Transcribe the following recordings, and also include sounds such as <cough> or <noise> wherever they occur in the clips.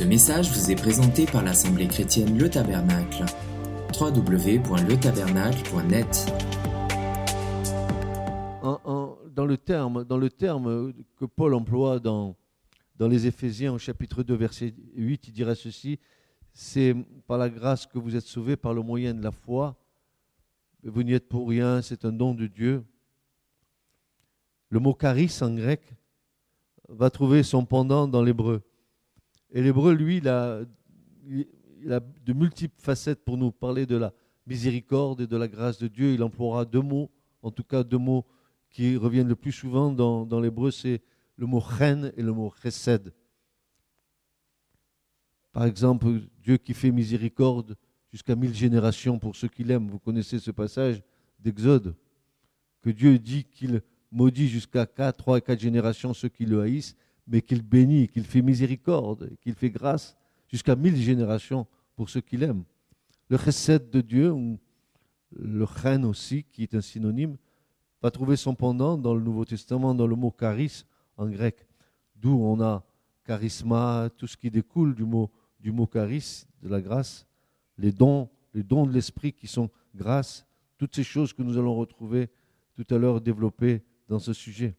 Ce message vous est présenté par l'Assemblée chrétienne Le Tabernacle. www.letabernacle.net dans, le terme, que Paul emploie dans, dans les Éphésiens au chapitre 2 verset 8, il dira ceci, c'est par la grâce que vous êtes sauvés par le moyen de la foi. Vous n'y êtes pour rien, c'est un don de Dieu. Le mot charis en grec va trouver son pendant dans l'hébreu. Et l'hébreu, lui, il a, de multiples facettes pour nous parler de la miséricorde et de la grâce de Dieu. Il emploiera deux mots, en tout cas deux mots qui reviennent le plus souvent dans, l'hébreu, c'est le mot chen et le mot chesed. Par exemple, Dieu qui fait miséricorde jusqu'à mille générations pour ceux qui l'aiment. Vous connaissez ce passage d'Exode, que Dieu dit qu'il maudit jusqu'à trois et quatre générations ceux qui le haïssent, mais qu'il bénit, qu'il fait miséricorde, qu'il fait grâce jusqu'à mille générations pour ceux qui l'aiment. Le chesed de Dieu, ou le chen aussi, qui est un synonyme, va trouver son pendant dans le Nouveau Testament, dans le mot charis en grec, d'où on a charisma, tout ce qui découle du mot, du mot charis, de la grâce, les dons, les dons de l'esprit qui sont grâce, toutes ces choses que nous allons retrouver tout à l'heure développées dans ce sujet.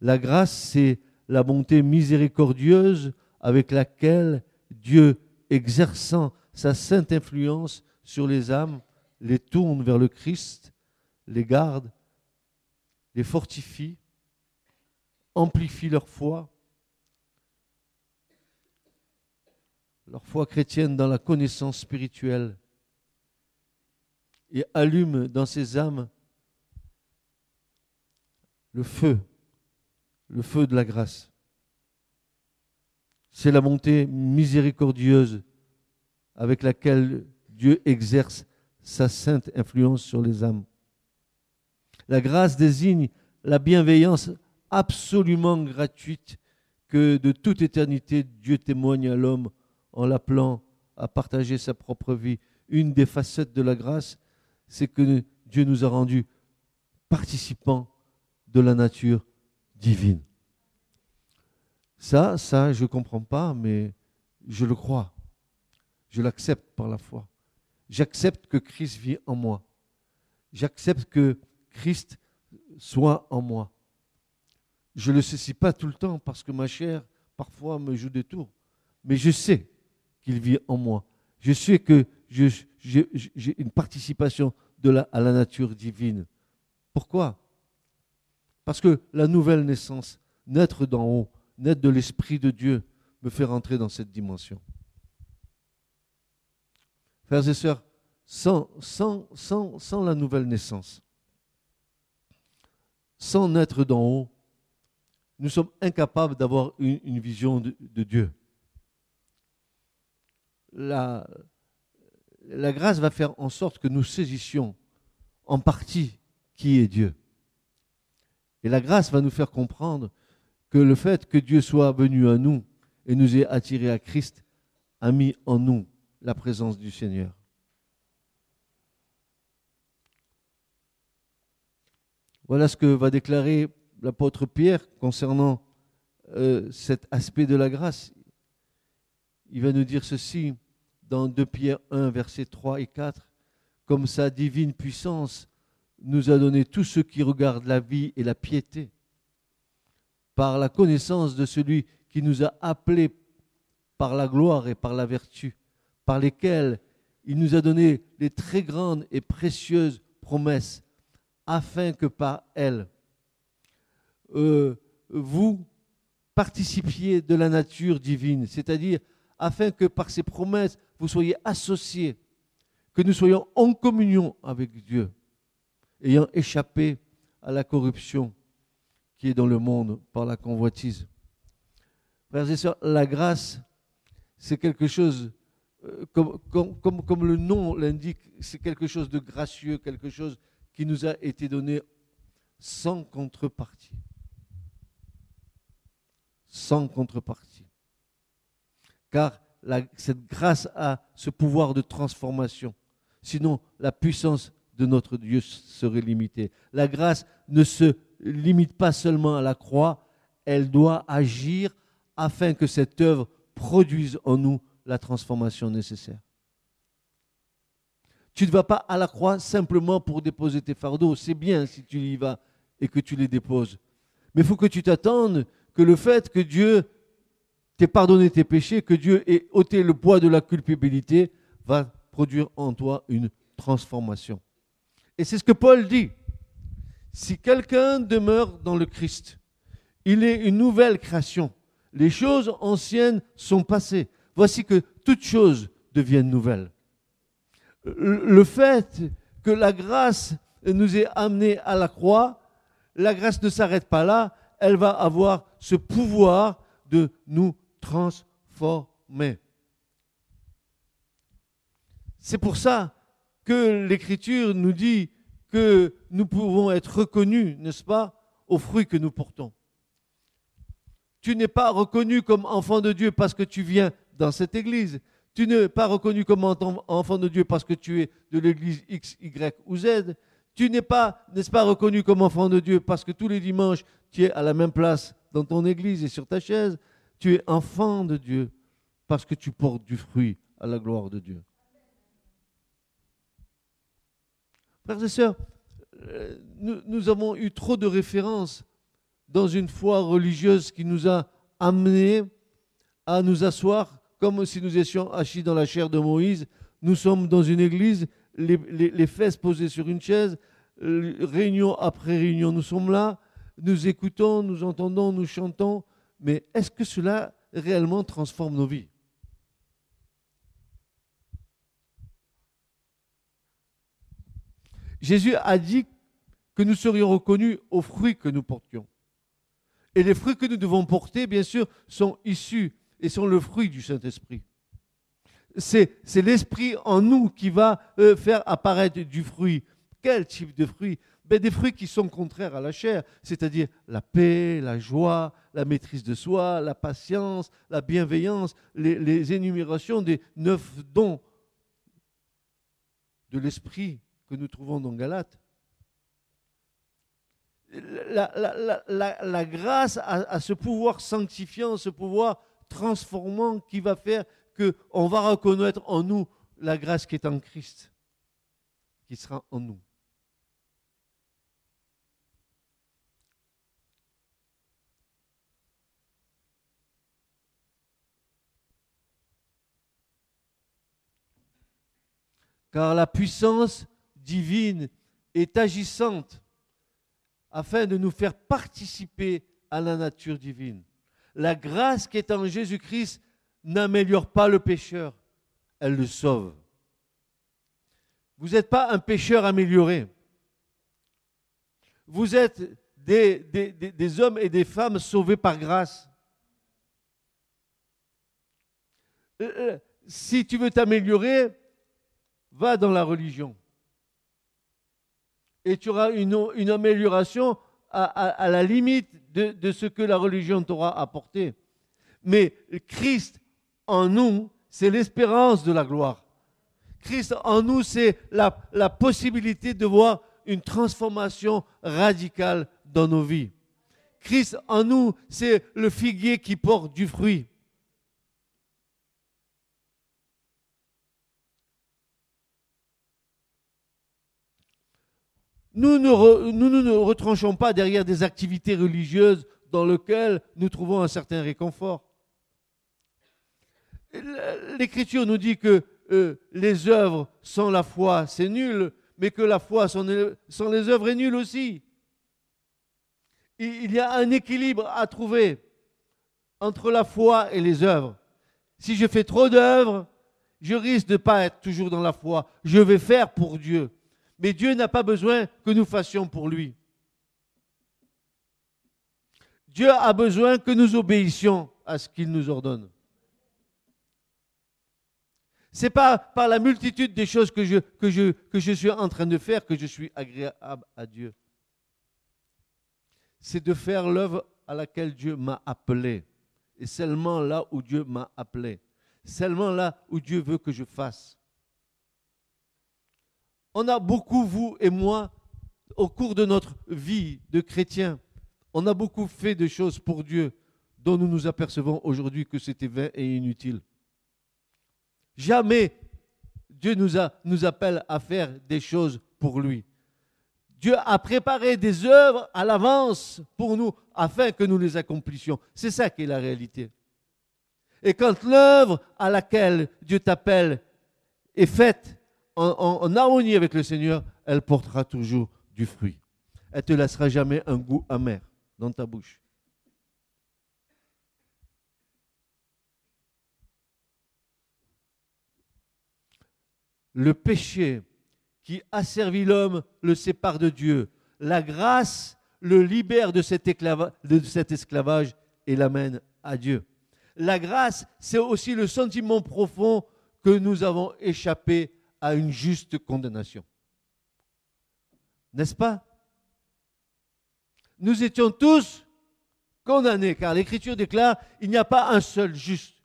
La grâce, c'est la bonté miséricordieuse avec laquelle Dieu, exerçant sa sainte influence sur les âmes, les tourne vers le Christ, les garde, les fortifie, amplifie leur foi, leur foi chrétienne dans la connaissance spirituelle et allume dans ces âmes le feu, le feu de la grâce. C'est la montée miséricordieuse avec laquelle Dieu exerce sa sainte influence sur les âmes. La grâce désigne la bienveillance absolument gratuite que de toute éternité Dieu témoigne à l'homme en l'appelant à partager sa propre vie. Une des facettes de la grâce, c'est que Dieu nous a rendus participants de la nature divine. Ça, ça, je ne comprends pas, mais je le crois. Je l'accepte par la foi. J'accepte que Christ vit en moi. J'accepte que Christ soit en moi. Je ne le sais pas tout le temps parce que ma chair, parfois, me joue des tours. Mais je sais qu'il vit en moi. Je sais que j'ai une participation à la nature divine. Pourquoi? Parce que la nouvelle naissance, naître d'en haut, naître de l'Esprit de Dieu, me fait rentrer dans cette dimension. Frères et sœurs, sans, la nouvelle naissance, sans naître d'en haut, nous sommes incapables d'avoir une, vision de, Dieu. La grâce va faire en sorte que nous saisissions en partie qui est Dieu. Et la grâce va nous faire comprendre que le fait que Dieu soit venu à nous et nous ait attirés à Christ a mis en nous la présence du Seigneur. Voilà ce que va déclarer l'apôtre Pierre concernant euh, cet aspect de la grâce. Il va nous dire ceci dans 2 Pierre 1, versets 3 et 4. Comme sa divine puissance nous a donné tout ce qui regarde la vie et la piété, par la connaissance de celui qui nous a appelés par la gloire et par la vertu, par lesquels il nous a donné les très grandes et précieuses promesses, afin que par elles, euh, vous participiez de la nature divine, c'est-à-dire afin que par ces promesses, vous soyez associés, que nous soyons en communion avec Dieu, ayant échappé à la corruption qui est dans le monde par la convoitise. Frères et sœurs, la grâce, c'est quelque chose, euh, comme, le nom l'indique, c'est quelque chose de gracieux, quelque chose qui nous a été donné sans contrepartie sans contrepartie. Car cette grâce a ce pouvoir de transformation. Sinon, la puissance de notre Dieu serait limitée. La grâce ne se limite pas seulement à la croix, elle doit agir afin que cette œuvre produisent en nous la transformation nécessaire. Tu ne vas pas à la croix simplement pour déposer tes fardeaux. C'est bien si tu y vas et que tu les déposes. Mais il faut que tu t'attendes que le fait que Dieu t'ait pardonné tes péchés, que Dieu ait ôté le poids de la culpabilité, va produire en toi une transformation. Et c'est ce que Paul dit. Si quelqu'un demeure dans le Christ, il est une nouvelle création. Les choses anciennes sont passées. Voici que toutes choses deviennent nouvelles. Le fait que la grâce nous ait amenés à la croix, la grâce ne s'arrête pas là, elle va avoir ce pouvoir de nous transformer. C'est pour ça l'Écriture nous dit que nous pouvons être reconnus, n'est-ce pas, aux fruits que nous portons. Tu n'es pas reconnu comme enfant de Dieu parce que tu viens dans cette église. Tu n'es pas reconnu comme enfant de Dieu parce que tu es de l'église X, Y ou Z. Tu n'es pas, n'est-ce pas, reconnu comme enfant de Dieu parce que tous les dimanches, tu es à la même place dans ton église et sur ta chaise. Tu es enfant de Dieu parce que tu portes du fruit à la gloire de Dieu. Frères et sœurs, euh, nous, avons eu trop de références dans une foi religieuse qui nous a amenés à nous asseoir comme si nous étions assis dans la chair de Moïse. Nous sommes dans une église, les, fesses posées sur une chaise, euh, réunion après réunion, nous sommes là, nous écoutons, nous entendons, nous chantons, mais est-ce que cela réellement transforme nos vies? Jésus a dit que nous serions reconnus aux fruits que nous portions. Et les fruits que nous devons porter, bien sûr, sont issus et sont le fruit du Saint-Esprit. C'est, l'Esprit en nous qui va euh, faire apparaître du fruit. Quel type de fruit? Ben, Des fruits qui sont contraires à la chair, c'est-à-dire la paix, la joie, la maîtrise de soi, la patience, la bienveillance, les, les énumérations des neuf dons de l'Esprit que nous trouvons dans Galate la, grâce à, ce pouvoir sanctifiant, ce pouvoir transformant qui va faire qu'on va reconnaître en nous la grâce qui est en Christ, qui sera en nous. Car la puissance divine est agissante afin de nous faire participer à la nature divine. La grâce qui est en Jésus-Christ n'améliore pas le pécheur, elle le sauve. Vous n'êtes pas un pécheur amélioré. Vous êtes des, hommes et des femmes sauvés par grâce. Euh, euh, si tu veux t'améliorer, va dans la religion et tu auras une, amélioration à, la limite de, ce que la religion t'aura apporté. Mais Christ en nous, c'est l'espérance de la gloire. Christ en nous, c'est la, possibilité de voir une transformation radicale dans nos vies. Christ en nous, c'est le figuier qui porte du fruit. Nous ne, nous, retranchons pas derrière des activités religieuses dans lesquelles nous trouvons un certain réconfort. L'Écriture nous dit que euh, les œuvres sans la foi, c'est nul, mais que la foi sans, les œuvres est nulle aussi. Il y a un équilibre à trouver entre la foi et les œuvres. Si je fais trop d'œuvres, je risque de ne pas être toujours dans la foi. Je vais faire pour Dieu. Mais Dieu n'a pas besoin que nous fassions pour lui. Dieu a besoin que nous obéissions à ce qu'il nous ordonne. Ce n'est pas par la multitude des choses que je, suis en train de faire que je suis agréable à Dieu. C'est de faire l'œuvre à laquelle Dieu m'a appelé. Et seulement là où Dieu m'a appelé. Seulement là où Dieu veut que je fasse. On a beaucoup, vous et moi, au cours de notre vie de chrétien, on a beaucoup fait de choses pour Dieu, dont nous nous apercevons aujourd'hui que c'était vain et inutile. Jamais Dieu nous, nous appelle à faire des choses pour lui. Dieu a préparé des œuvres à l'avance pour nous afin que nous les accomplissions. C'est ça qui est la réalité. Et quand l'œuvre à laquelle Dieu t'appelle est faite en, harmonie avec le Seigneur, elle portera toujours du fruit. Elle te laissera jamais un goût amer dans ta bouche. Le péché qui asservit l'homme le sépare de Dieu. La grâce le libère de cet esclavage et l'amène à Dieu. La grâce, c'est aussi le sentiment profond que nous avons échappé à une juste condamnation. N'est-ce pas? Nous étions tous condamnés, car l'Écriture déclare, il n'y a pas un seul juste.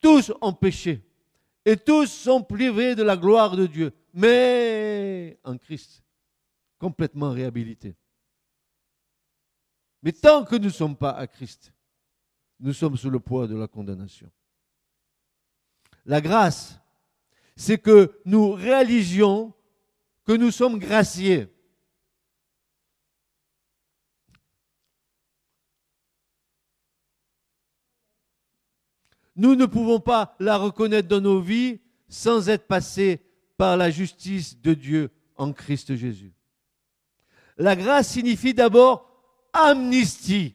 Tous ont péché et tous sont privés de la gloire de Dieu, mais en Christ, complètement réhabilités. Mais tant que nous ne sommes pas à Christ, nous sommes sous le poids de la condamnation. La grâce, c'est que nous réalisions que nous sommes graciés. Nous ne pouvons pas la reconnaître dans nos vies sans être passés par la justice de Dieu en Christ Jésus. La grâce signifie d'abord amnistie.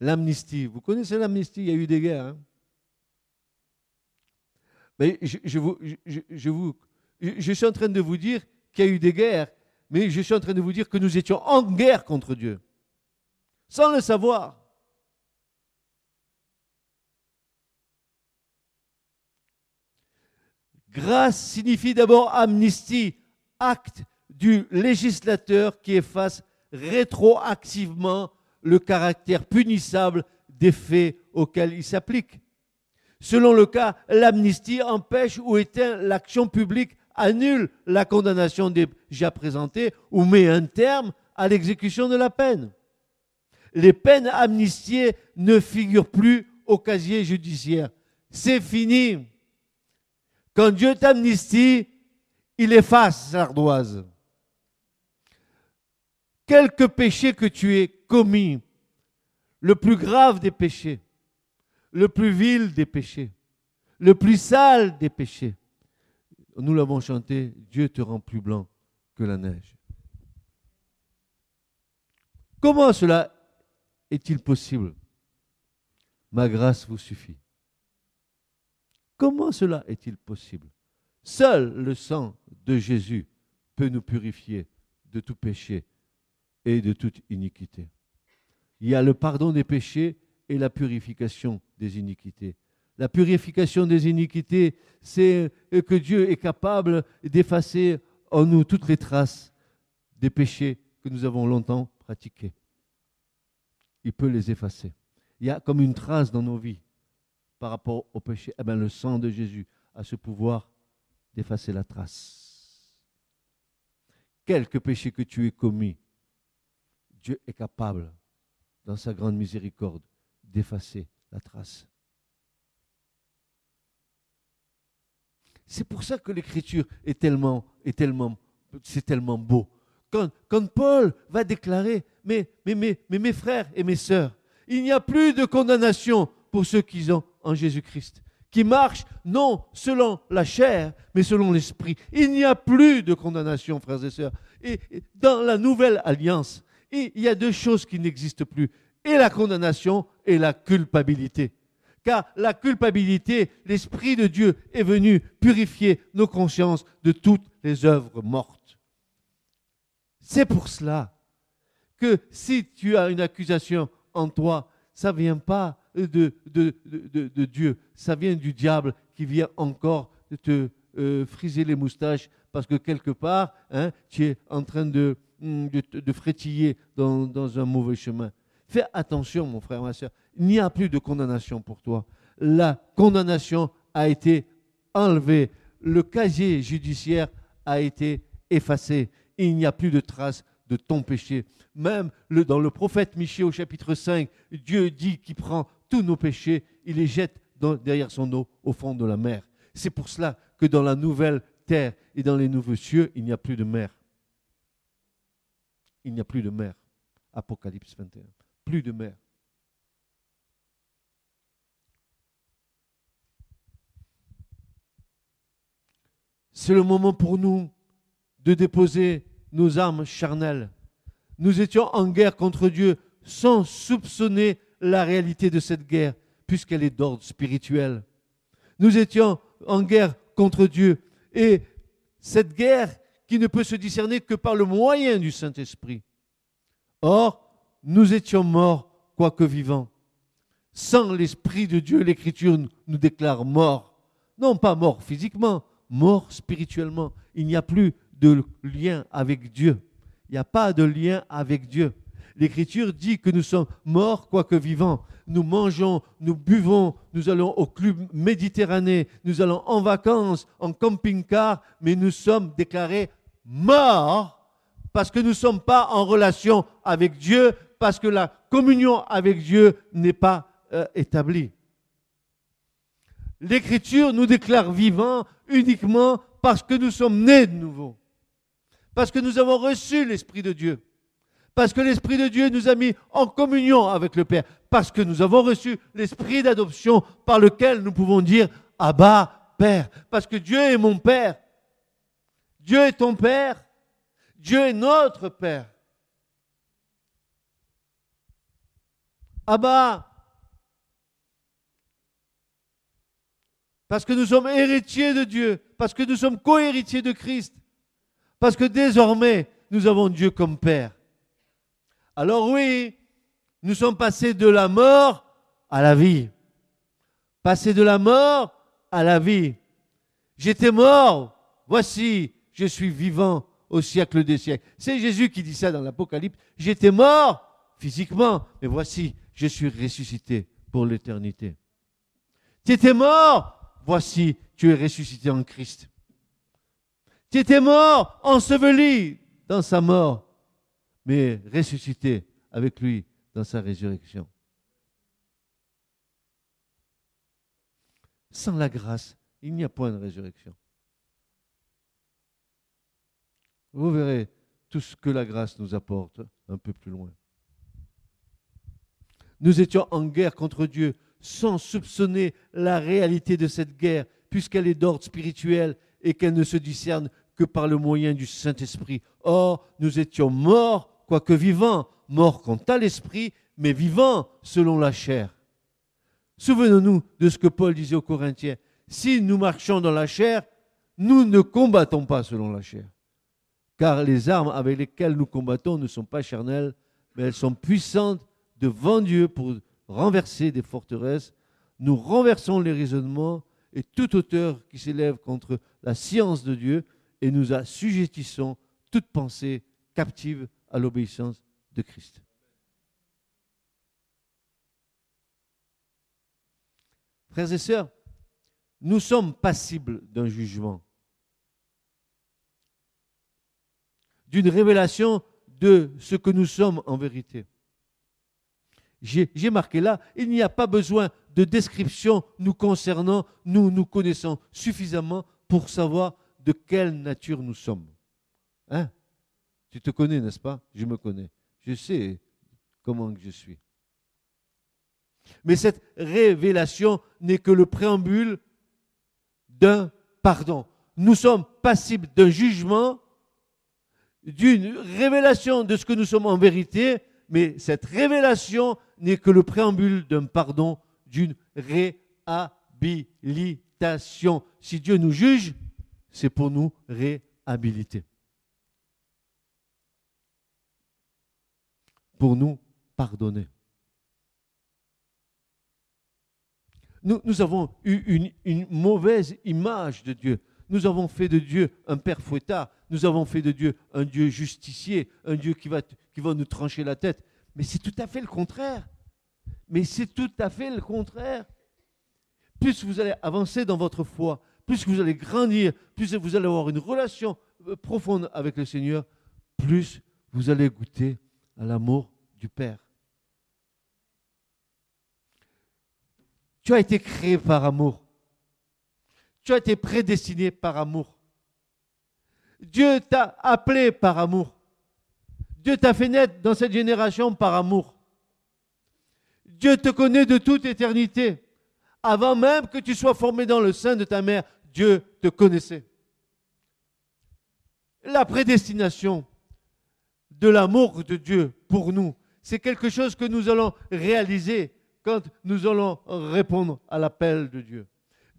L'amnistie, vous connaissez l'amnistie, il y a eu des guerres. Hein. Je suis en train de vous dire qu'il y a eu des guerres, mais je suis en train de vous dire que nous étions en guerre contre Dieu, sans le savoir. Grâce signifie d'abord amnistie, acte du législateur qui efface rétroactivement le caractère punissable des faits auxquels il s'applique. Selon le cas, l'amnistie empêche ou éteint l'action publique, annule la condamnation déjà présentée ou met un terme à l'exécution de la peine. Les peines amnistiées ne figurent plus au casier judiciaire. C'est fini. Quand Dieu t'amnistie, il efface l'ardoise. Quelque péché que tu aies commis, le plus grave des péchés, le plus vil des péchés, le plus sale des péchés, nous l'avons chanté, Dieu te rend plus blanc que la neige. Comment cela est-il possible? Ma grâce vous suffit. Comment cela est-il possible? Seul le sang de Jésus peut nous purifier de tout péché et de toute iniquité. Il y a le pardon des péchés et la purification des iniquités. La purification des iniquités, c'est que Dieu est capable d'effacer en nous toutes les traces des péchés que nous avons longtemps pratiqués. Il peut les effacer. Il y a comme une trace dans nos vies par rapport au péché, eh bien, le sang de Jésus a ce pouvoir d'effacer la trace. Quelque péché que tu aies commis, Dieu est capable, dans sa grande miséricorde, d'effacer la trace. C'est pour ça que l'écriture est tellement, est tellement, c'est tellement beau. Quand, Paul va déclarer, mais, mes frères et mes sœurs, il n'y a plus de condamnation pour ceux qui ont en Jésus-Christ, qui marche non selon la chair, mais selon l'esprit. Il n'y a plus de condamnation, frères et sœurs. Et dans la nouvelle alliance, il y a deux choses qui n'existent plus, et la condamnation et la culpabilité. Car la culpabilité, l'Esprit de Dieu est venu purifier nos consciences de toutes les œuvres mortes. C'est pour cela que si tu as une accusation en toi, ça ne vient pas de, Dieu, ça vient du diable qui vient encore te euh, friser les moustaches parce que quelque part, hein, tu es en train de, mm, frétiller dans, un mauvais chemin. Fais attention, mon frère, ma soeur. Il n'y a plus de condamnation pour toi. La condamnation a été enlevée. Le casier judiciaire a été effacé. Il n'y a plus de traces de ton péché. Même dans le prophète Michée au chapitre 5, Dieu dit qu'il prend tous nos péchés, il les jette derrière son eau au fond de la mer. C'est pour cela que dans la nouvelle terre et dans les nouveaux cieux, il n'y a plus de mer. Il n'y a plus de mer. Apocalypse 21. Plus de mer. C'est le moment pour nous de déposer nos armes charnelles. Nous étions en guerre contre Dieu sans soupçonner la réalité de cette guerre, puisqu'elle est d'ordre spirituel. Nous étions en guerre contre Dieu. Et cette guerre qui ne peut se discerner que par le moyen du Saint-Esprit. Or, nous étions morts, quoique vivants. Sans l'Esprit de Dieu, l'Écriture nous déclare morts. Non pas morts physiquement, morts spirituellement. Il n'y a plus de lien avec Dieu. Il n'y a pas de lien avec Dieu. L'Écriture dit que nous sommes morts, quoique vivants. Nous mangeons, nous buvons, nous allons au club méditerranéen, nous allons en vacances, en camping-car, mais nous sommes déclarés morts parce que nous ne sommes pas en relation avec Dieu, parce que la communion avec Dieu n'est pas euh, établie. L'Écriture nous déclare vivants uniquement parce que nous sommes nés de nouveau, parce que nous avons reçu l'Esprit de Dieu. Parce que l'Esprit de Dieu nous a mis en communion avec le Père. Parce que nous avons reçu l'Esprit d'adoption par lequel nous pouvons dire Abba, Père. Parce que Dieu est mon Père. Dieu est ton Père. Dieu est notre Père. Abba. Parce que nous sommes héritiers de Dieu. Parce que nous sommes co-héritiers de Christ. Parce que désormais, nous avons Dieu comme Père. Alors oui, nous sommes passés de la mort à la vie. Passés de la mort à la vie. J'étais mort, voici, je suis vivant au siècle des siècles. C'est Jésus qui dit ça dans l'Apocalypse. J'étais mort physiquement, mais voici, je suis ressuscité pour l'éternité. Tu étais mort, voici, tu es ressuscité en Christ. Tu étais mort, enseveli dans sa mort, mais ressuscité avec lui dans sa résurrection. Sans la grâce, il n'y a point de résurrection. Vous verrez tout ce que la grâce nous apporte un peu plus loin. Nous étions en guerre contre Dieu sans soupçonner la réalité de cette guerre, puisqu'elle est d'ordre spirituel et qu'elle ne se discerne que par le moyen du Saint-Esprit. Or, nous étions morts quoique vivant, mort quant à l'esprit, mais vivant selon la chair. Souvenons-nous de ce que Paul disait aux Corinthiens. Si nous marchons dans la chair, nous ne combattons pas selon la chair. Car les armes avec lesquelles nous combattons ne sont pas charnelles, mais elles sont puissantes devant Dieu pour renverser des forteresses. Nous renversons les raisonnements et toute hauteur qui s'élève contre la science de Dieu et nous assujettissons toute pensée captive à l'obéissance de Christ. Frères et sœurs, nous sommes passibles d'un jugement, d'une révélation de ce que nous sommes en vérité. J'ai marqué là, il n'y a pas besoin de description nous concernant, nous nous connaissons suffisamment pour savoir de quelle nature nous sommes. Hein? Tu te connais, n'est-ce pas? Je me connais. Je sais comment je suis. Mais cette révélation n'est que le préambule d'un pardon. Nous sommes passibles d'un jugement, d'une révélation de ce que nous sommes en vérité, mais cette révélation n'est que le préambule d'un pardon, d'une réhabilitation. Si Dieu nous juge, c'est pour nous réhabiliter. pour nous pardonner. Nous, avons eu une, mauvaise image de Dieu. Nous avons fait de Dieu un père fouettard. Nous avons fait de Dieu un Dieu justicier, un Dieu qui va, qui va nous trancher la tête. Mais c'est tout à fait le contraire. Mais c'est tout à fait le contraire. Plus vous allez avancer dans votre foi, plus vous allez grandir, plus vous allez avoir une relation euh, profonde avec le Seigneur, plus vous allez goûter à l'amour du Père. Tu as été créé par amour. Tu as été prédestiné par amour. Dieu t'a appelé par amour. Dieu t'a fait naître dans cette génération par amour. Dieu te connaît de toute éternité. Avant même que tu sois formé dans le sein de ta mère, Dieu te connaissait. La prédestination de l'amour de Dieu pour nous, c'est quelque chose que nous allons réaliser quand nous allons répondre à l'appel de Dieu.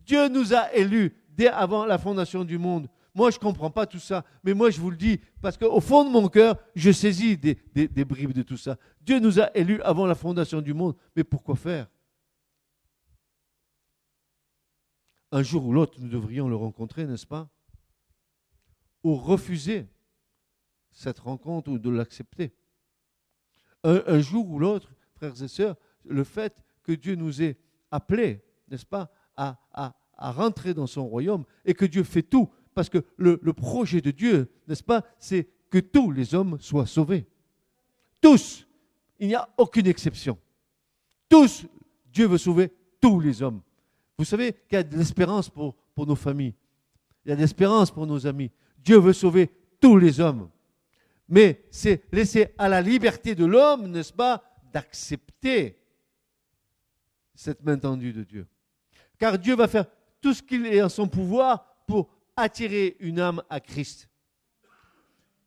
Dieu nous a élus dès avant la fondation du monde. Moi, je ne comprends pas tout ça, mais moi, je vous le dis, parce qu'au fond de mon cœur, je saisis des, bribes de tout ça. Dieu nous a élus avant la fondation du monde, mais pourquoi faire? Un jour ou l'autre, nous devrions le rencontrer, n'est-ce pas? Ou refuser cette rencontre ou de l'accepter. un jour ou l'autre, frères et sœurs, le fait que Dieu nous ait appelés, n'est-ce pas, à, rentrer dans son royaume et que Dieu fait tout. Parce que le, le projet de Dieu, n'est-ce pas, c'est que tous les hommes soient sauvés. Tous. Il n'y a aucune exception. Tous. Dieu veut sauver tous les hommes. Vous savez qu'il y a de l'espérance pour, pour nos familles. Il y a de l'espérance pour nos amis. Dieu veut sauver tous les hommes. Mais c'est laisser à la liberté de l'homme, n'est-ce pas, d'accepter cette main tendue de Dieu. Car Dieu va faire tout ce qu'il est en son pouvoir pour attirer une âme à Christ.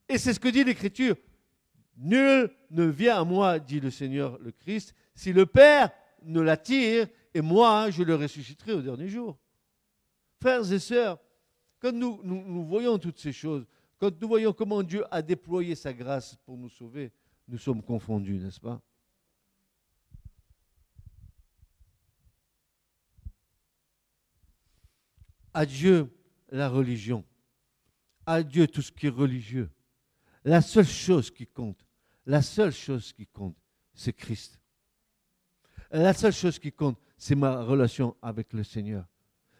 Et c'est ce que dit l'Écriture. Nul ne vient à moi, dit le Seigneur le Christ, si le Père ne l'attire, et moi, je le ressusciterai au dernier jour. Frères et sœurs, quand nous, voyons toutes ces choses, quand nous voyons comment Dieu a déployé sa grâce pour nous sauver, nous sommes confondus, n'est-ce pas? Adieu la religion. Adieu tout ce qui est religieux. La seule chose qui compte, la seule chose qui compte, c'est Christ. La seule chose qui compte, c'est ma relation avec le Seigneur.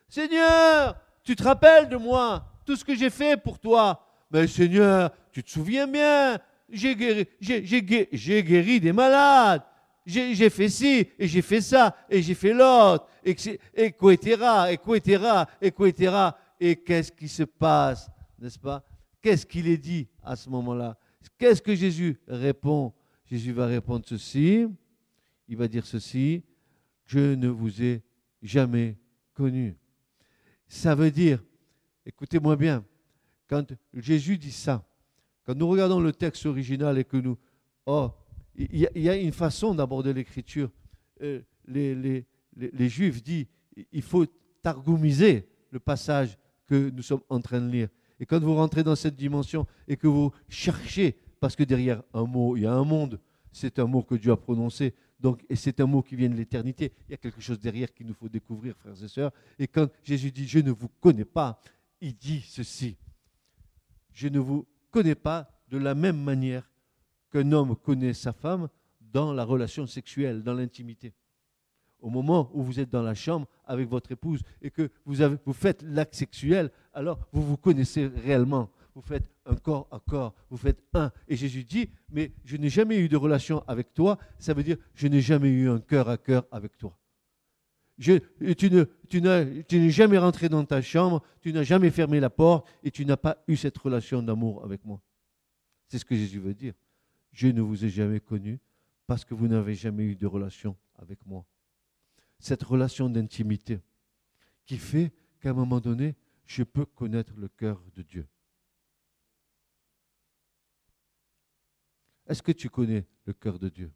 Seigneur, tu te rappelles de moi, tout ce que j'ai fait pour toi. Mais Seigneur, tu te souviens bien, j'ai guéri, guéri des malades j'ai fait ci, et j'ai fait ça, et j'ai fait l'autre, et, et, et, et qu'est-ce qui se passe, n'est-ce pas? Qu'est-ce qu'il est dit à ce moment-là? Qu'est-ce que Jésus répond? Jésus va répondre ceci, il va dire ceci, je ne vous ai jamais connu. Ça veut dire, écoutez-moi bien, quand Jésus dit ça, quand nous regardons le texte original et que nous, oh, il y, a une façon d'aborder l'écriture. Euh, les, Juifs disent il faut targoumiser le passage que nous sommes en train de lire. Et quand vous rentrez dans cette dimension et que vous cherchez, parce que derrière un mot, il y a un monde, c'est un mot que Dieu a prononcé, donc, et c'est un mot qui vient de l'éternité. Il y a quelque chose derrière qu'il nous faut découvrir, frères et sœurs. Et quand Jésus dit Je ne vous connais pas, il dit ceci Je ne vous connais pas de la même manière qu'un homme connaît sa femme dans la relation sexuelle, dans l'intimité. Au moment où vous êtes dans la chambre avec votre épouse et que vous, faites l'acte sexuel, alors vous vous connaissez réellement. Vous faites un corps à corps, vous faites un. Et Jésus dit, mais je n'ai jamais eu de relation avec toi, ça veut dire, je n'ai jamais eu un cœur à cœur avec toi. Tu, tu n'es jamais rentré dans ta chambre, tu n'as jamais fermé la porte et tu n'as pas eu cette relation d'amour avec moi. C'est ce que Jésus veut dire je ne vous ai jamais connu parce que vous n'avez jamais eu de relation avec moi. Cette relation d'intimité qui fait qu'à un moment donné, je peux connaître le cœur de Dieu. Est-ce que tu connais le cœur de Dieu?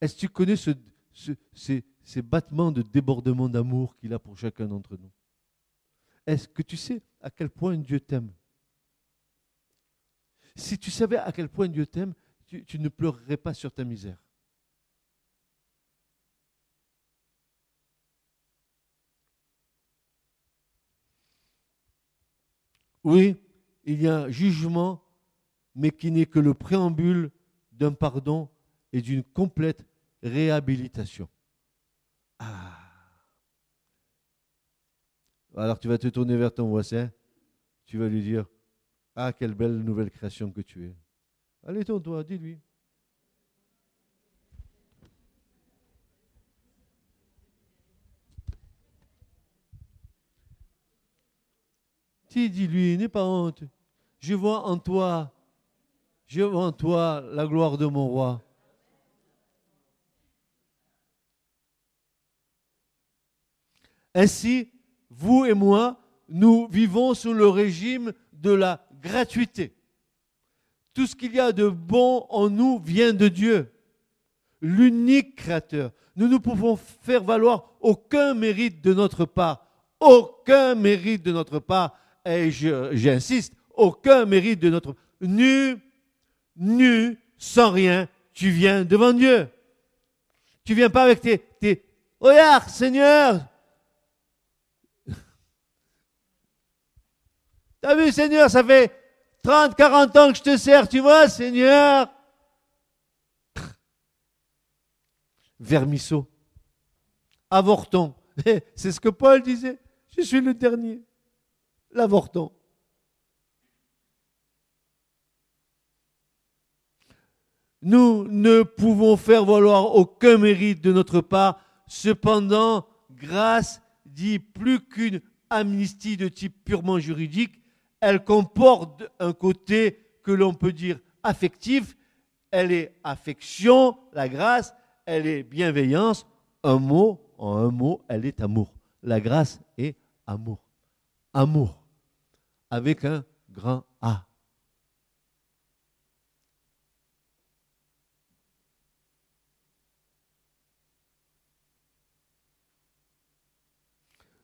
Est-ce que tu connais ces, ces battements de débordement d'amour qu'il a pour chacun d'entre nous? Est-ce que tu sais à quel point Dieu t'aime? Si tu savais à quel point Dieu t'aime, tu, ne pleurerais pas sur ta misère. Oui, il y a un jugement, mais qui n'est que le préambule d'un pardon et d'une complète réhabilitation. Ah. Alors tu vas te tourner vers ton voisin, tu vas lui dire, Ah, quelle belle nouvelle création que tu es. Allez, toi, dis-lui. dis-lui, n'aie pas honte. Je vois en toi, je vois en toi la gloire de mon roi. Ainsi, vous et moi, nous vivons sous le régime de la gratuité. Tout ce qu'il y a de bon en nous vient de Dieu, l'unique créateur. Nous ne pouvons faire valoir aucun mérite de notre part, aucun mérite de notre part, et j'insiste, aucun mérite de notre nu, nu, sans rien, tu viens devant Dieu. Tu viens pas avec tes, tes regarde Seigneur, T'as vu, Seigneur, ça fait 30, 40 ans que je te sers, tu vois, Seigneur? Vermisseau. Avorton. <laughs> C'est ce que Paul disait. Je suis le dernier. L'avorton. Nous ne pouvons faire valoir aucun mérite de notre part. Cependant, grâce dit plus qu'une amnistie de type purement juridique, elle comporte un côté que l'on peut dire affectif, elle est affection, la grâce, elle est bienveillance, un mot, en un mot, elle est amour. La grâce est amour. Amour, avec un grand A.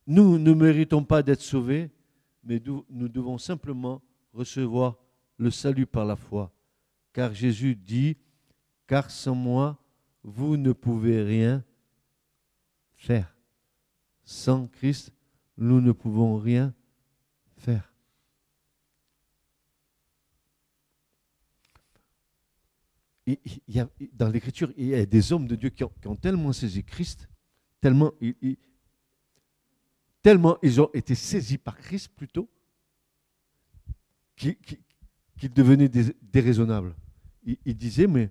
Nous ne méritons pas d'être sauvés, mais nous devons simplement recevoir le salut par la foi. Car Jésus dit, car sans moi, vous ne pouvez rien faire. Sans Christ, nous ne pouvons rien faire. Il y a, dans l'Écriture, il y a des hommes de Dieu qui ont, tellement saisi Christ, tellement tellement ils ont été saisis par Christ plutôt, qu'ils devenaient déraisonnables. Ils, disaient, mais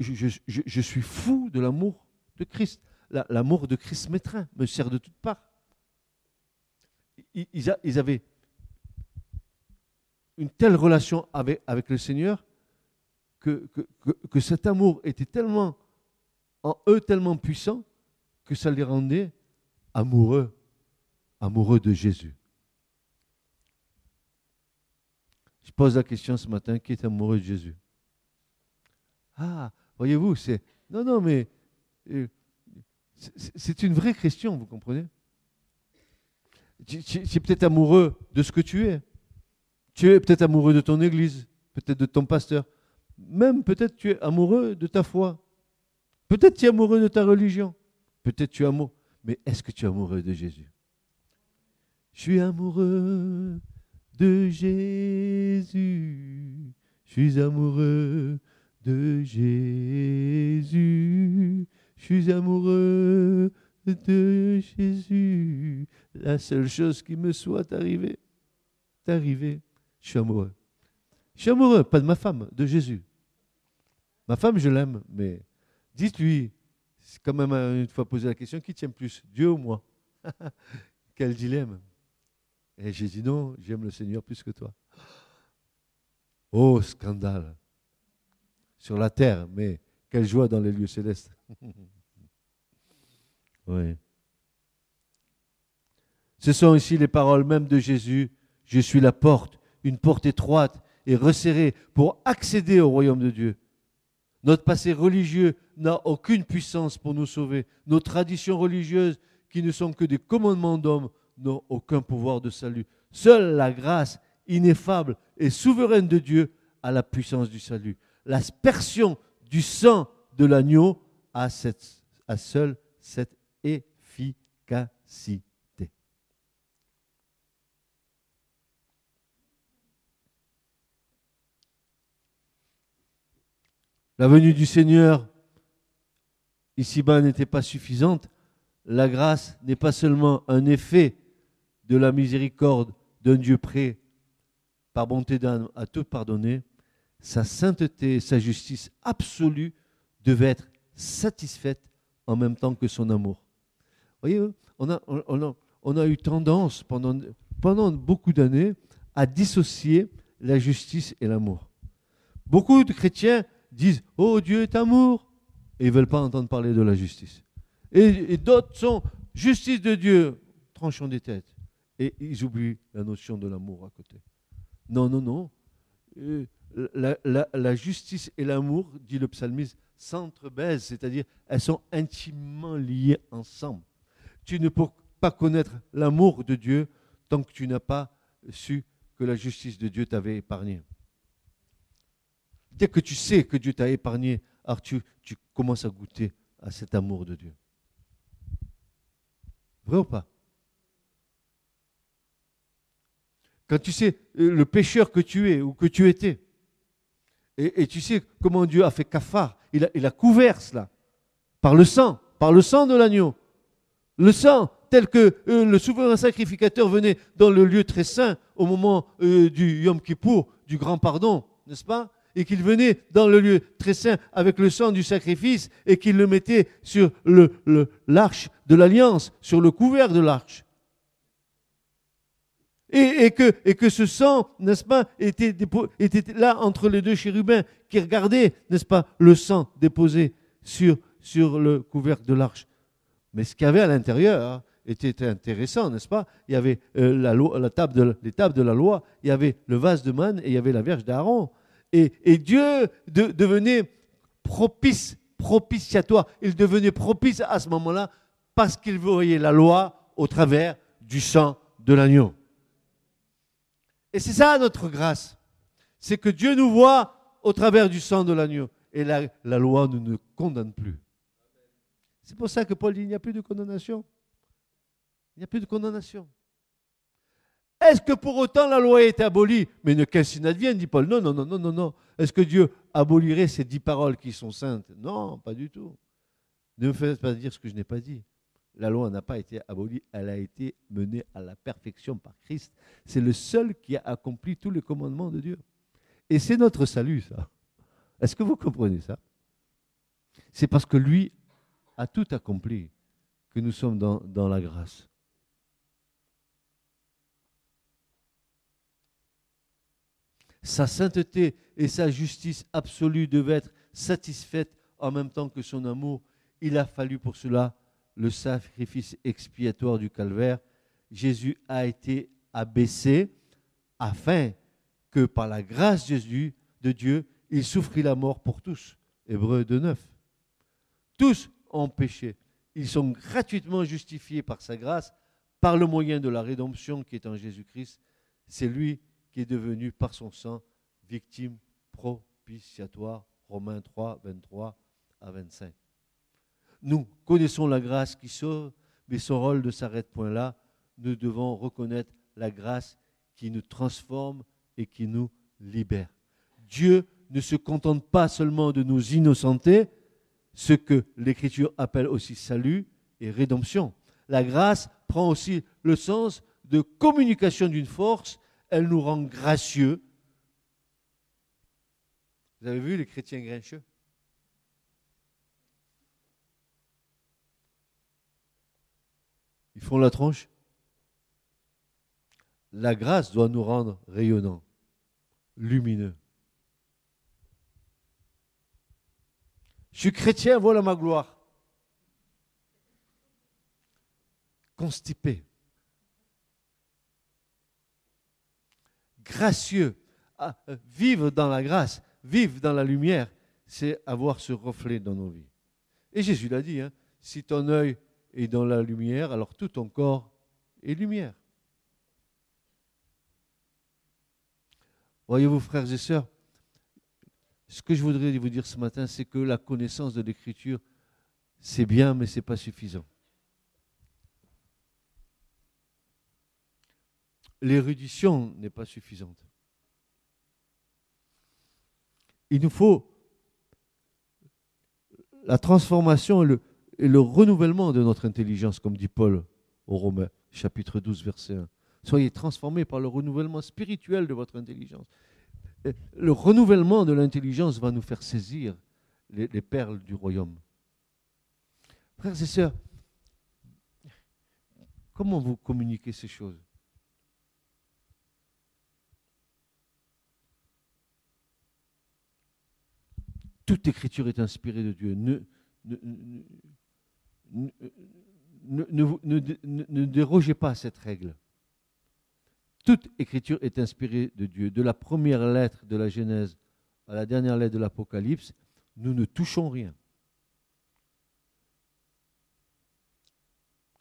je, suis fou de l'amour de Christ. L'amour de Christ m'étreint, me sert de toutes parts. Ils, avaient une telle relation avec, le Seigneur que, que cet amour était tellement en eux, tellement puissant, que ça les rendait amoureux, amoureux de Jésus. Je pose la question ce matin, qui est amoureux de Jésus? Ah, voyez-vous, c'est... Non, non, mais euh, c'est une vraie question, vous comprenez? Tu es peut-être amoureux de ce que tu es. Tu es peut-être amoureux de ton église, peut-être de ton pasteur. Même peut-être tu es amoureux de ta foi. Peut-être tu es amoureux de ta religion. Peut-être tu es amoureux, mais est-ce que tu es amoureux de Jésus? Je suis amoureux de Jésus. Je suis amoureux de Jésus. Je suis amoureux de Jésus. La seule chose qui me soit arrivée, est arrivée. Je suis amoureux. Je suis amoureux, pas de ma femme, de Jésus. Ma femme, je l'aime, mais dites-lui, c'est quand même une fois posé la question, qui tient plus, Dieu ou moi? <laughs> Quel dilemme? Et j'ai dit non, j'aime le Seigneur plus que toi. Oh, scandale. Sur la terre, mais quelle joie dans les lieux célestes. <laughs> oui. Ce sont ici les paroles même de Jésus. Je suis la porte, une porte étroite et resserrée pour accéder au royaume de Dieu. Notre passé religieux n'a aucune puissance pour nous sauver. Nos traditions religieuses, qui ne sont que des commandements d'hommes, n'ont aucun pouvoir de salut. Seule la grâce ineffable et souveraine de Dieu a la puissance du salut. L'aspersion du sang de l'agneau a, a seule cette efficacité. La venue du Seigneur ici-bas n'était pas suffisante. La grâce n'est pas seulement un effet de la miséricorde d'un Dieu prêt, par bonté d'âme, à te pardonner, sa sainteté, sa justice absolue devait être satisfaite en même temps que son amour. Voyez, on a, on a, eu tendance pendant beaucoup d'années à dissocier la justice et l'amour. Beaucoup de chrétiens disent Oh, Dieu est amour, et ils ne veulent pas entendre parler de la justice. Et, d'autres sont justice de Dieu, tranchons des têtes. Et ils oublient la notion de l'amour à côté. Non, non, non. Euh, la, justice et l'amour, dit le psalmiste, s'entrebaisent, c'est-à-dire elles sont intimement liées ensemble. Tu ne peux pas connaître l'amour de Dieu tant que tu n'as pas su que la justice de Dieu t'avait épargné. Dès que tu sais que Dieu t'a épargné, alors tu, commences à goûter à cet amour de Dieu. Vrai ou pas? Quand tu sais euh, le pécheur que tu es ou que tu étais, et, tu sais comment Dieu a fait cafard, il a, il a couvert cela par le sang, par le sang de l'agneau. Le sang, tel que euh, le souverain sacrificateur venait dans le lieu très saint au moment euh, du Yom Kippour, du grand pardon, n'est-ce pas? Et qu'il venait dans le lieu très saint avec le sang du sacrifice et qu'il le mettait sur l'arche de l'alliance, sur le couvert de l'arche. Et, que, ce sang, n'est-ce pas, était, là entre les deux chérubins qui regardaient, n'est-ce pas, le sang déposé sur, le couvercle de l'arche. Mais ce qu'il y avait à l'intérieur hein, était intéressant, n'est-ce pas? Il y avait euh, la table de, les tables de la loi, il y avait le vase de manne et il y avait la Vierge d'Aaron. Et, Dieu devenait propice, propitiatoire. Il devenait propice à ce moment-là parce qu'il voyait la loi au travers du sang de l'agneau. Et c'est ça notre grâce. C'est que Dieu nous voit au travers du sang de l'agneau. Et la, la loi ne nous condamne plus. C'est pour ça que Paul dit il n'y a plus de condamnation. Il n'y a plus de condamnation. Est-ce que pour autant la loi est abolie? Mais ne qu'ainsi n'advienne, dit Paul. Non, non, non, non, non, non. Est-ce que Dieu abolirait ces dix paroles qui sont saintes? Non, pas du tout. Ne me faites pas dire ce que je n'ai pas dit. La loi n'a pas été abolie, elle a été menée à la perfection par Christ. C'est le seul qui a accompli tous les commandements de Dieu. Et c'est notre salut, ça. Est-ce que vous comprenez ça? C'est parce que lui a tout accompli que nous sommes dans la grâce. Sa sainteté et sa justice absolue devaient être satisfaites en même temps que son amour. Il a fallu pour cela le sacrifice expiatoire du calvaire, Jésus a été abaissé afin que par la grâce de Dieu, il souffrit la mort pour tous. Hébreu 2.9. Tous ont péché. Ils sont gratuitement justifiés par sa grâce, par le moyen de la rédemption qui est en Jésus-Christ. C'est lui qui est devenu par son sang victime propitiatoire. Romains 3, 23 à 25. Nous connaissons la grâce qui sauve, mais son rôle ne s'arrête point là. Nous devons reconnaître la grâce qui nous transforme et qui nous libère. Dieu ne se contente pas seulement de nous innocenter, ce que l'Écriture appelle aussi salut et rédemption. La grâce prend aussi le sens de communication d'une force, elle nous rend gracieux. Vous avez vu les chrétiens grincheux? Ils font la tronche. La grâce doit nous rendre rayonnants, lumineux. Je suis chrétien, voilà ma gloire. Constipé. Gracieux. Ah, euh, vivre dans la grâce, vivre dans la lumière, c'est avoir ce reflet dans nos vies. Et Jésus l'a dit, hein, si ton œil et dans la lumière, alors tout ton corps est lumière. Voyez-vous, frères et sœurs, ce que je voudrais vous dire ce matin, c'est que la connaissance de l'Écriture, c'est bien, mais ce n'est pas suffisant. L'érudition n'est pas suffisante. Il nous faut la transformation et le, renouvellement de notre intelligence, comme dit Paul aux Romains, chapitre 12, verset 1. Soyez transformés par le renouvellement spirituel de votre intelligence. Le renouvellement de l'intelligence va nous faire saisir les, les perles du royaume. Frères et sœurs, comment vous communiquez ces choses? Toute écriture est inspirée de Dieu. Ne, dérogez pas à cette règle. Toute écriture est inspirée de Dieu. De la première lettre de la Genèse à la dernière lettre de l'Apocalypse, nous ne touchons rien.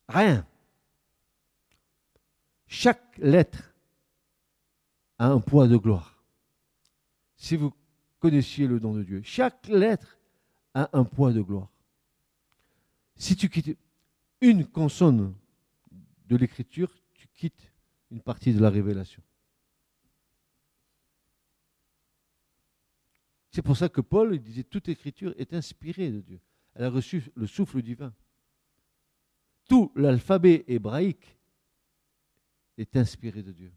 Rien. Chaque lettre a un poids de gloire. Si vous connaissiez le don de Dieu. Chaque lettre a un poids de gloire. Si tu quittes une consonne de l'écriture, tu quittes une partie de la révélation. C'est pour ça que Paul disait toute écriture est inspirée de Dieu. Elle a reçu le souffle divin. Tout l'alphabet hébraïque est inspiré de Dieu.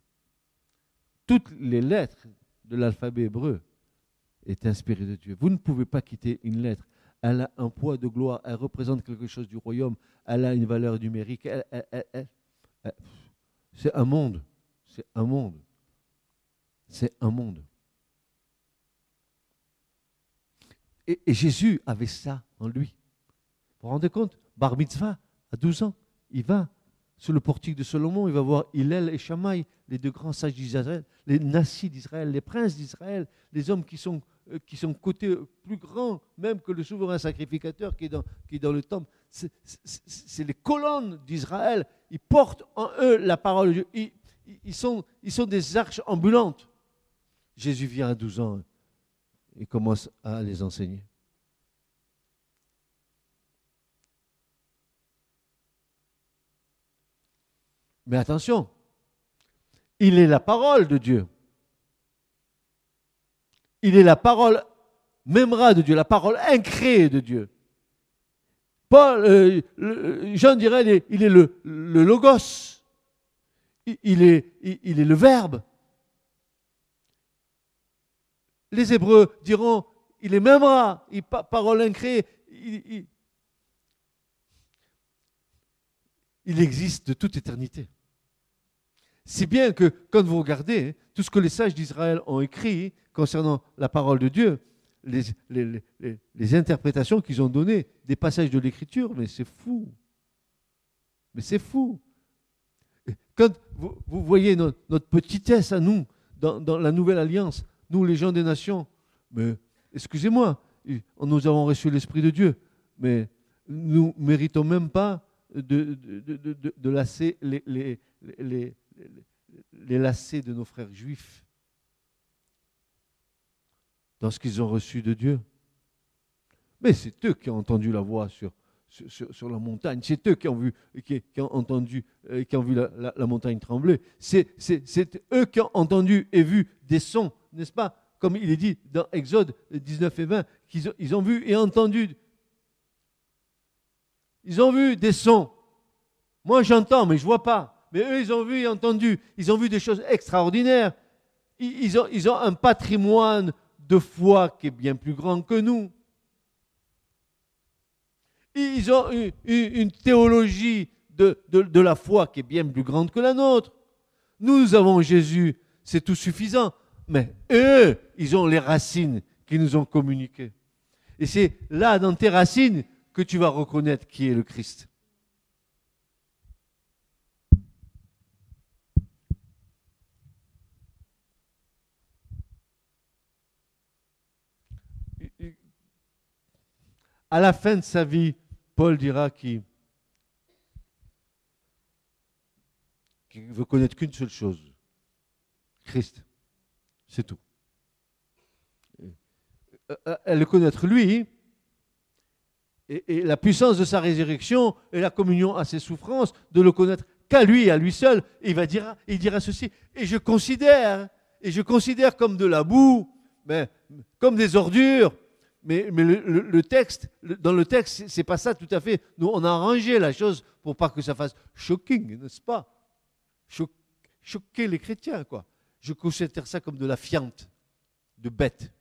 Toutes les lettres de l'alphabet hébreu est inspirée de Dieu. Vous ne pouvez pas quitter une lettre. Elle a un poids de gloire, elle représente quelque chose du royaume, elle a une valeur numérique. c'est un monde, c'est un monde, c'est un monde. Et, Jésus avait ça en lui. Vous vous rendez compte? Bar mitzvah, à 12 ans, il va sur le portique de Salomon, il va voir Hillel et Shammai, les deux grands sages d'Israël, les nassis d'Israël, les princes d'Israël, les hommes qui sont qui sont côté plus grands même que le souverain sacrificateur qui est dans, le temple. C'est les colonnes d'Israël. Ils portent en eux la parole de Dieu. Ils, ils, sont, ils sont des arches ambulantes. Jésus vient à 12 ans et commence à les enseigner. Mais attention, il est la parole de Dieu il est la parole memra de Dieu, la parole incréée de Dieu. Paul, euh, Jean dirait, il est le, logos, il est, le verbe. Les Hébreux diront, il est memra, il, parole incréée. Il, il existe de toute éternité. Si bien que quand vous regardez hein, tout ce que les sages d'Israël ont écrit concernant la parole de Dieu, les, interprétations qu'ils ont données des passages de l'Écriture, mais c'est fou. Mais c'est fou. Quand vous, voyez notre, petitesse à nous dans, la nouvelle alliance, nous les gens des nations, mais excusez-moi, nous avons reçu l'Esprit de Dieu, mais nous ne méritons même pas de, lasser les, les, les lacets de nos frères juifs dans ce qu'ils ont reçu de Dieu. Mais c'est eux qui ont entendu la voix sur, la montagne. C'est eux qui ont vu, qui, ont entendu, euh, qui ont vu la, montagne trembler. C'est eux qui ont entendu et vu des sons, n'est-ce pas? Comme il est dit dans Exode 19 et 20, qu'ils ont, ils ont vu et entendu. Ils ont vu des sons. Moi j'entends, mais je ne vois pas. Mais eux, ils ont vu et entendu. Ils ont vu des choses extraordinaires. Ils ont un patrimoine de foi qui est bien plus grand que nous. Ils ont une, théologie de, de, la foi qui est bien plus grande que la nôtre. Nous avons Jésus, c'est tout suffisant. Mais eux, ils ont les racines qui nous ont communiquées. Et c'est là, dans tes racines, que tu vas reconnaître qui est le Christ. À la fin de sa vie, Paul dira qu'il ne veut connaître qu'une seule chose, Christ. C'est tout. Elle le connaître lui, et, la puissance de sa résurrection et la communion à ses souffrances, de le connaître qu'à lui, à lui seul. il il dira ceci. Et je considère, et je considère comme de la boue, mais, comme des ordures, mais, le, texte, dans le texte, c'est pas ça tout à fait. Nous, on a arrangé la chose pour pas que ça fasse shocking, n'est-ce pas? Choquer les chrétiens, quoi. Je considère ça comme de la fiente, de bête.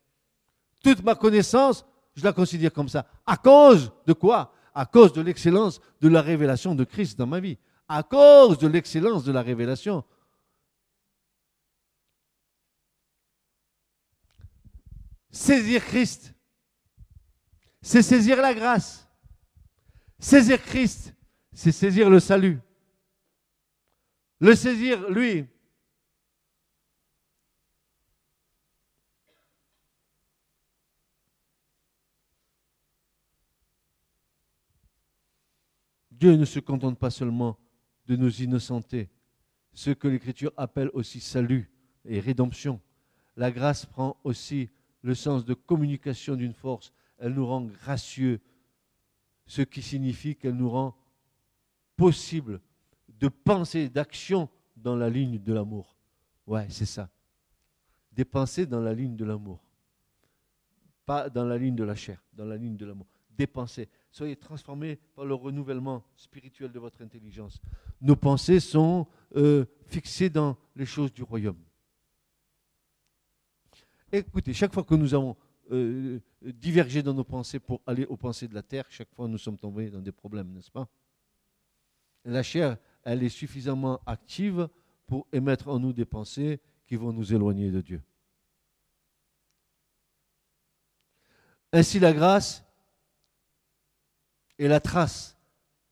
Toute ma connaissance, je la considère comme ça. À cause de quoi? À cause de l'excellence de la révélation de Christ dans ma vie. À cause de l'excellence de la révélation. Saisir Christ, c'est saisir la grâce. Saisir Christ, c'est saisir le salut. Le saisir, lui, Dieu ne se contente pas seulement de nous innocenter, ce que l'Écriture appelle aussi salut et rédemption. La grâce prend aussi le sens de communication d'une force. Elle nous rend gracieux, ce qui signifie qu'elle nous rend possible de penser, d'action dans la ligne de l'amour. Ouais, c'est ça. Des pensées dans la ligne de l'amour. Pas dans la ligne de la chair, dans la ligne de l'amour. Des pensées. Soyez transformés par le renouvellement spirituel de votre intelligence. Nos pensées sont euh, fixées dans les choses du royaume. Écoutez, chaque fois que nous avons euh, divergé dans nos pensées pour aller aux pensées de la terre, chaque fois nous sommes tombés dans des problèmes, n'est-ce pas? La chair, elle est suffisamment active pour émettre en nous des pensées qui vont nous éloigner de Dieu. Ainsi la grâce et la trace,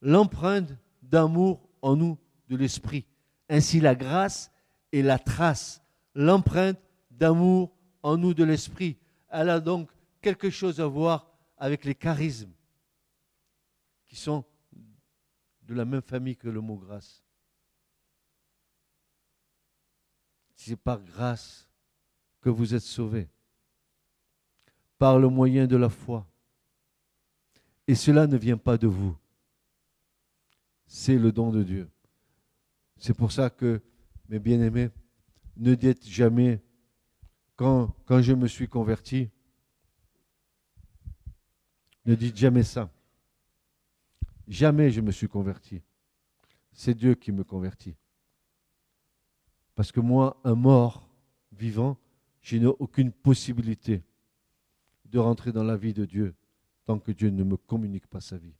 l'empreinte d'amour en nous de l'Esprit. Ainsi la grâce et la trace, l'empreinte d'amour en nous de l'Esprit. Elle a donc quelque chose à voir avec les charismes, qui sont de la même famille que le mot grâce. C'est par grâce que vous êtes sauvés, par le moyen de la foi. Et cela ne vient pas de vous. C'est le don de Dieu. C'est pour ça que, mes bien-aimés, ne dites jamais, quand, je me suis converti, ne dites jamais ça. Jamais je me suis converti. C'est Dieu qui me convertit. Parce que moi, un mort vivant, je n'ai aucune possibilité de rentrer dans la vie de Dieu tant que Dieu ne me communique pas sa vie.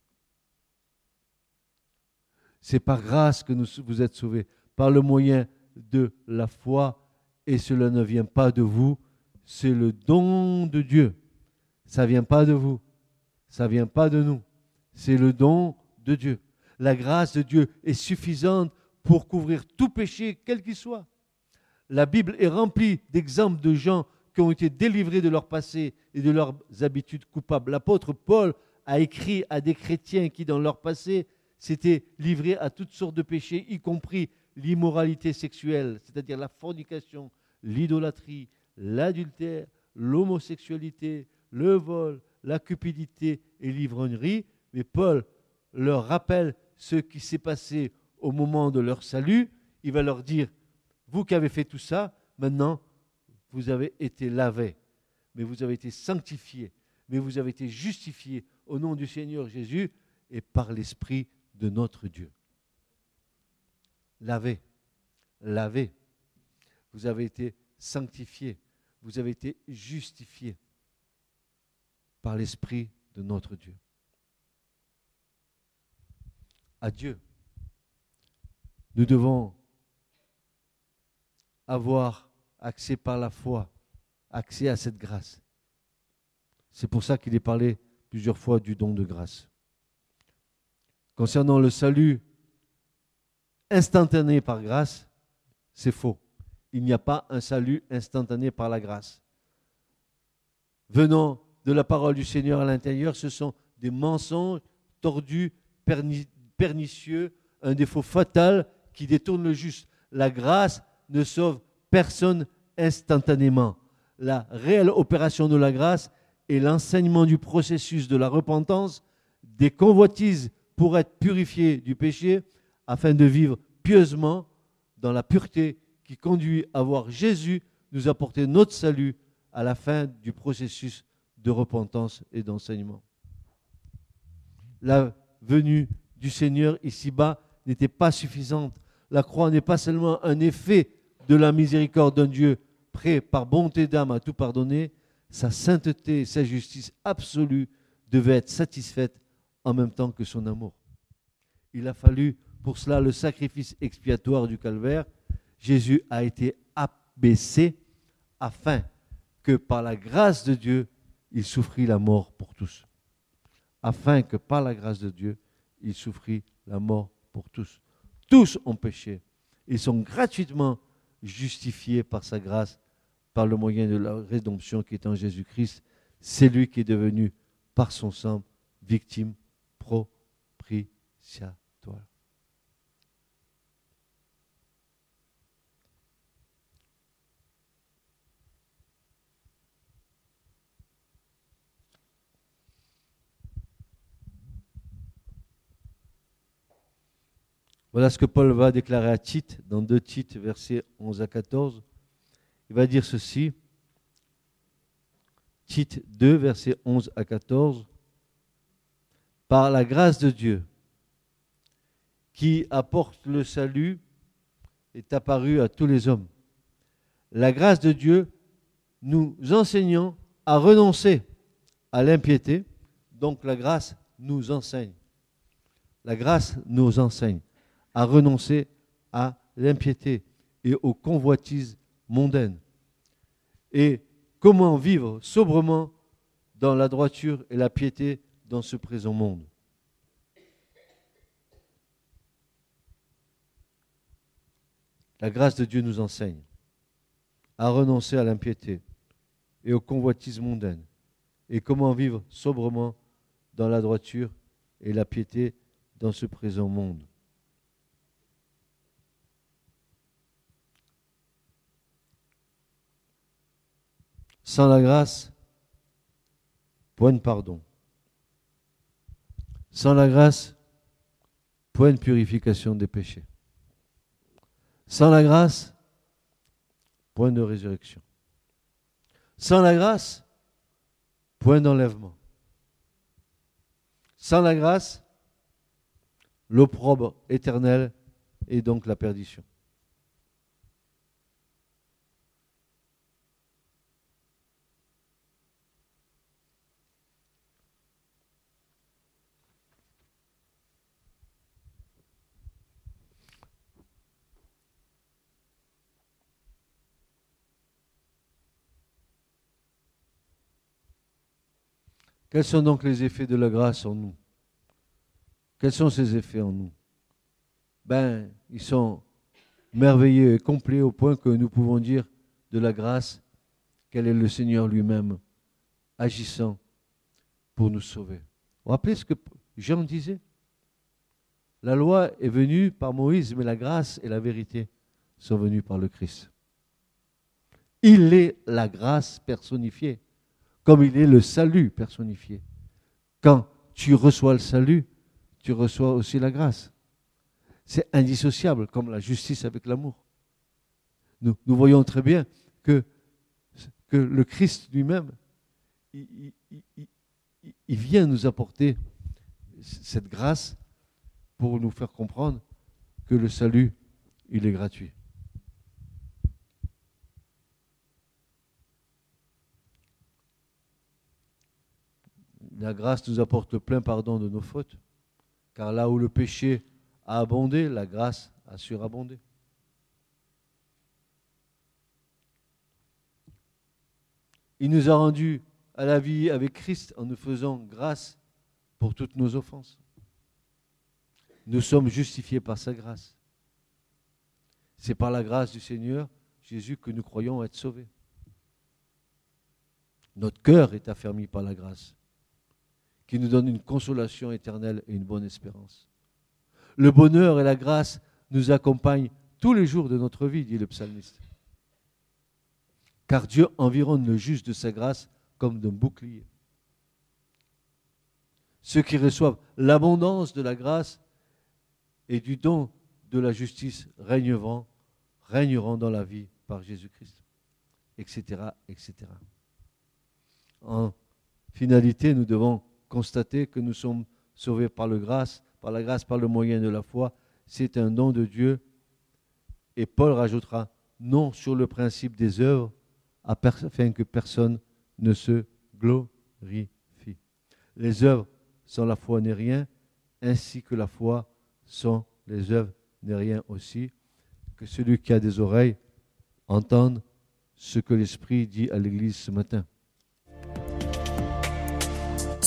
C'est par grâce que vous êtes sauvés, par le moyen de la foi, et cela ne vient pas de vous, c'est le don de Dieu. Ça ne vient pas de vous, ça ne vient pas de nous, c'est le don de Dieu. La grâce de Dieu est suffisante pour couvrir tout péché, quel qu'il soit. La Bible est remplie d'exemples de gens qui ont été délivrés de leur passé et de leurs habitudes coupables. L'apôtre Paul a écrit à des chrétiens qui, dans leur passé, s'étaient livrés à toutes sortes de péchés, y compris l'immoralité sexuelle, c'est-à-dire la fornication, l'idolâtrie, l'adultère, l'homosexualité, le vol, la cupidité et l'ivrognerie. Mais Paul leur rappelle ce qui s'est passé au moment de leur salut. Il va leur dire, vous qui avez fait tout ça, maintenant vous avez été lavés, mais vous avez été sanctifiés, mais vous avez été justifiés au nom du Seigneur Jésus et par l'Esprit de notre Dieu. Lavé, lavé. Vous avez été sanctifiés, vous avez été justifiés par l'Esprit de notre Dieu. À Dieu, nous devons avoir accès par la foi, accès à cette grâce. C'est pour ça qu'il est parlé plusieurs fois du don de grâce. Concernant le salut instantané par grâce, c'est faux. Il n'y a pas un salut instantané par la grâce. Venant de la parole du Seigneur à l'intérieur, ce sont des mensonges tordus, pernicieux, un défaut fatal qui détourne le juste. La grâce ne sauve personne instantanément. La réelle opération de la grâce est l'enseignement du processus de la repentance, des convoitises pour être purifié du péché, afin de vivre pieusement dans la pureté qui conduit à voir Jésus nous apporter notre salut à la fin du processus de repentance et d'enseignement. La venue du Seigneur ici-bas n'était pas suffisante. la croix n'est pas seulement un effet de la miséricorde d'un Dieu prêt par bonté d'âme à tout pardonner, sa sainteté et sa justice absolue devaient être satisfaites en même temps que son amour. Il a fallu pour cela le sacrifice expiatoire du calvaire. Jésus a été abaissé afin que par la grâce de Dieu, il souffrit la mort pour tous. Afin que par la grâce de Dieu, il souffrit la mort pour tous. Tous ont péché. Ils sont gratuitement justifiés par sa grâce, par le moyen de la rédemption qui est en Jésus-Christ. C'est lui qui est devenu, par son sang, victime propitiatoire. Voilà ce que Paul va déclarer à Tite dans 2 Tite, versets 11 à 14. Il va dire ceci. Tite 2, versets 11 à 14. Par la grâce de Dieu, qui apporte le salut, est apparue à tous les hommes. La grâce de Dieu nous enseignant à renoncer à l'impiété. Donc la grâce nous enseigne. La grâce nous enseigne à renoncer à l'impiété et aux convoitises mondaines. Et comment vivre sobrement dans la droiture et la piété dans ce présent monde? La grâce de Dieu nous enseigne à renoncer à l'impiété et aux convoitises mondaines et comment vivre sobrement dans la droiture et la piété dans ce présent monde? Sans la grâce, point de pardon. Sans la grâce, point de purification des péchés. Sans la grâce, point de résurrection. Sans la grâce, point d'enlèvement. Sans la grâce, l'opprobre éternel et donc la perdition. Quels sont donc les effets de la grâce en nous? Quels sont ces effets en nous? Ben, ils sont merveilleux et complets au point que nous pouvons dire de la grâce qu'elle est le Seigneur lui-même agissant pour nous sauver. Vous vous rappelez ce que Jean disait? La loi est venue par Moïse, mais la grâce et la vérité sont venues par le Christ. Il est la grâce personnifiée comme il est le salut personnifié. Quand tu reçois le salut, tu reçois aussi la grâce. C'est indissociable, comme la justice avec l'amour. Nous, voyons très bien que, le Christ lui-même, il vient nous apporter cette grâce pour nous faire comprendre que le salut, il est gratuit. La grâce nous apporte le plein pardon de nos fautes, car là où le péché a abondé, la grâce a surabondé. Il nous a rendus à la vie avec Christ en nous faisant grâce pour toutes nos offenses. Nous sommes justifiés par sa grâce. C'est par la grâce du Seigneur Jésus que nous croyons être sauvés. Notre cœur est affermi par la grâce qui nous donne une consolation éternelle et une bonne espérance. Le bonheur et la grâce nous accompagnent tous les jours de notre vie, dit le psalmiste. Car Dieu environne le juste de sa grâce comme d'un bouclier. Ceux qui reçoivent l'abondance de la grâce et du don de la justice régneront, régneront dans la vie par Jésus-Christ, etc., etc. En finalité, nous devons constater que nous sommes sauvés par, le grâce, par la grâce, par le moyen de la foi. C'est un don de Dieu Et Paul rajoutera, non sur le principe des œuvres, afin que personne ne se glorifie. Les œuvres sans la foi n'est rien, ainsi que la foi sans les œuvres n'est rien aussi. Que celui qui a des oreilles entende ce que l'Esprit dit à l'Église ce matin.